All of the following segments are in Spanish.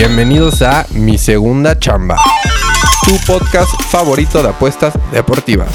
Bienvenidos a Mi Segunda Chamba, tu podcast favorito de apuestas deportivas.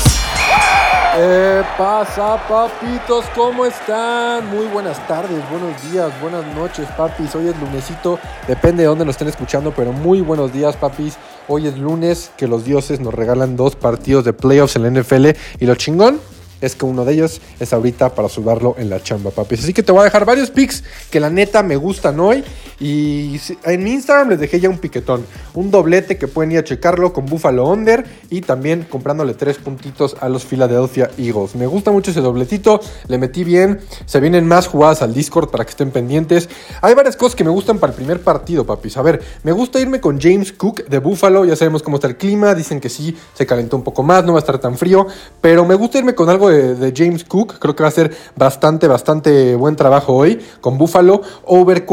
¿Qué pasa, papitos? ¿Cómo están? Muy buenas tardes, buenos días, buenas noches, papis. Hoy es lunesito, depende de dónde nos estén escuchando, pero muy buenos días, papis. Hoy es lunes, que los dioses nos regalan dos partidos de playoffs en la NFL y lo chingón es que uno de ellos es ahorita para sudarlo en la chamba, papis. Así que te voy a dejar varios picks que la neta me gustan hoy. Y en mi Instagram les dejé ya un piquetón. Un doblete que pueden ir a checarlo con Buffalo Under. Y también comprándole tres puntitos a los Philadelphia Eagles. Me gusta mucho ese dobletito. Le metí bien. Se vienen más jugadas al Discord para que estén pendientes. Hay varias cosas que me gustan para el primer partido, papis. A ver, me gusta irme con James Cook de Buffalo. Ya sabemos cómo está el clima. Dicen que sí, se calentó un poco más. No va a estar tan frío. Pero me gusta irme con algo de, James Cook. Creo que va a ser bastante, bastante buen trabajo hoy con Buffalo. Over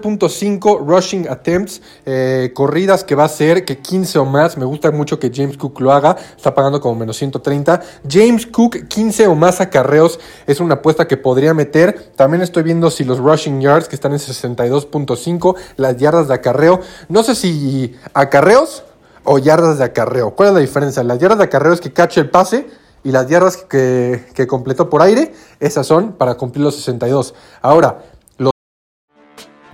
14.5 rushing attempts. Eh, corridas que va a ser que 15 o más. Me gusta mucho que James Cook lo haga. Está pagando como menos 130. James Cook 15 o más acarreos. Es una apuesta que podría meter. También estoy viendo si los rushing yards que están en 62.5. Las yardas de acarreo. No sé si acarreos o yardas de acarreo. ¿Cuál es la diferencia? Las yardas de acarreo es que cache el pase y las yardas que, que completó por aire, esas son para cumplir los 62. Ahora.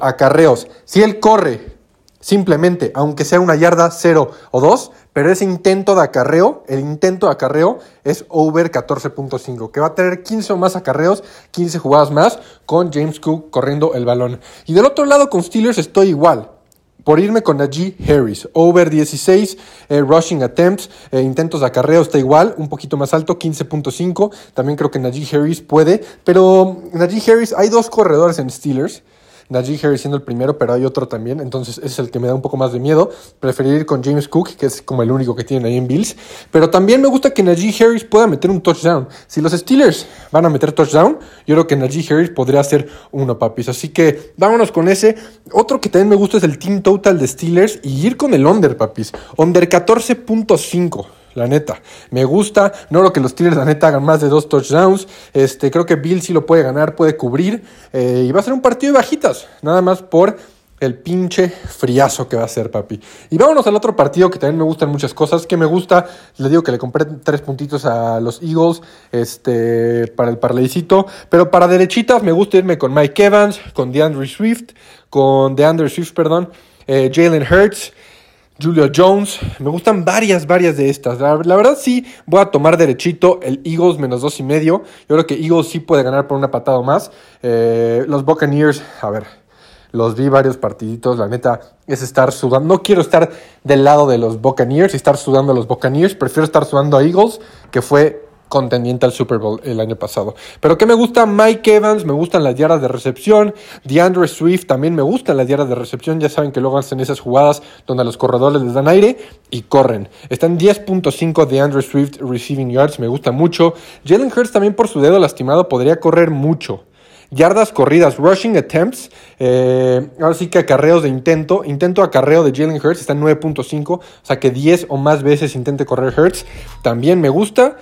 Acarreos. Si él corre simplemente, aunque sea una yarda, cero o dos, pero ese intento de acarreo, el intento de acarreo es over 14.5, que va a tener 15 o más acarreos, 15 jugadas más, con James Cook corriendo el balón. Y del otro lado con Steelers estoy igual. Por irme con Najee Harris, over 16 eh, rushing attempts, eh, intentos de acarreo está igual, un poquito más alto, 15.5. También creo que Najee Harris puede, pero Najee Harris, hay dos corredores en Steelers Najee Harris siendo el primero, pero hay otro también, entonces ese es el que me da un poco más de miedo. Preferir ir con James Cook, que es como el único que tienen ahí en Bills, pero también me gusta que Najee Harris pueda meter un touchdown. Si los Steelers van a meter touchdown, yo creo que Najee Harris podría ser uno, papis. Así que vámonos con ese. Otro que también me gusta es el team total de Steelers y ir con el under, papis. Under 14.5 la neta. Me gusta, no lo que los Steelers, la neta, hagan más de dos touchdowns. Este, creo que Bill sí lo puede ganar, puede cubrir. Eh, y va a ser un partido de bajitas, nada más por el pinche friazo que va a ser, papi. Y vámonos al otro partido que también me gustan muchas cosas. Que me gusta, le digo que le compré tres puntitos a los Eagles este, para el parleycito. Pero para derechitas me gusta irme con Mike Evans, con DeAndre Swift, con DeAndre Swift, perdón, eh, Jalen Hurts. Julio Jones. Me gustan varias, varias de estas. La, verdad sí voy a tomar derechito el Eagles menos dos y medio. Yo creo que Eagles sí puede ganar por una patada más. Eh, los Buccaneers, a ver, los vi varios partiditos. La neta es estar sudando. No quiero estar del lado de los Buccaneers y estar sudando a los Buccaneers. Prefiero estar sudando a Eagles, que fue contendiente al Super Bowl el año pasado. Pero que me gusta Mike Evans, me gustan las yardas de recepción, DeAndre Swift también me gustan las yardas de recepción, ya saben que luego hacen esas jugadas donde a los corredores les dan aire y corren. Están 10.5 DeAndre Swift receiving yards, me gusta mucho. Jalen Hurts también por su dedo lastimado podría correr mucho. Yardas corridas, rushing attempts, eh, ahora sí que acarreos de intento, intento acarreo de Jalen Hurts está en 9.5, o sea que 10 o más veces intente correr Hurts, también me gusta.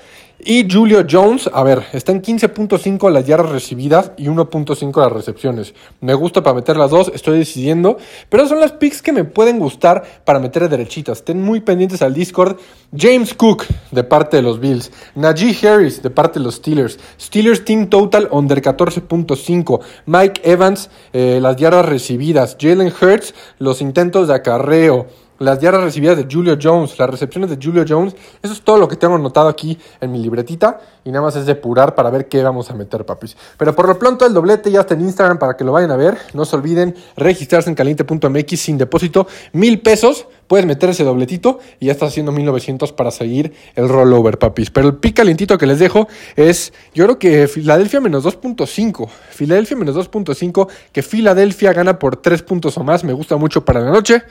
Y Julio Jones, a ver, está en 15.5 las yardas recibidas y 1.5 las recepciones. Me gusta para meter las dos, estoy decidiendo. Pero son las picks que me pueden gustar para meter derechitas. Estén muy pendientes al Discord. James Cook, de parte de los Bills. Najee Harris, de parte de los Steelers. Steelers Team Total under 14.5. Mike Evans, eh, las yardas recibidas. Jalen Hurts, los intentos de acarreo. Las yardas recibidas de Julio Jones, las recepciones de Julio Jones. Eso es todo lo que tengo anotado aquí en mi libretita. Y nada más es depurar para ver qué vamos a meter, papis. Pero por lo pronto el doblete ya está en Instagram para que lo vayan a ver. No se olviden registrarse en caliente.mx sin depósito. Mil pesos. Puedes meter ese dobletito y ya estás haciendo 1900 para seguir el rollover, papis. Pero el pick calientito que les dejo es, yo creo que Filadelfia menos 2.5. Filadelfia menos 2.5. Que Filadelfia gana por 3 puntos o más. Me gusta mucho para la noche.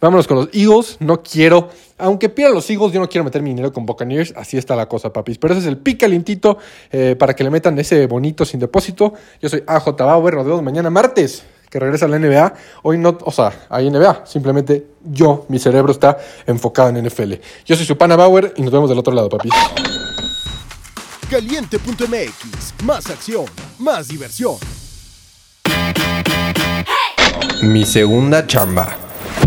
Vámonos con los Eagles. No quiero, aunque pierdan los Eagles, yo no quiero meter mi dinero con Buccaneers. Así está la cosa, papis. Pero ese es el pick calientito eh, para que le metan ese bonito sin depósito. Yo soy AJ Bauer. Nos vemos mañana martes que regresa a la NBA. Hoy no, o sea, hay NBA. Simplemente yo, mi cerebro está enfocado en NFL. Yo soy su pana Bauer y nos vemos del otro lado, papis. Caliente.mx, más acción, más diversión. Mi segunda chamba.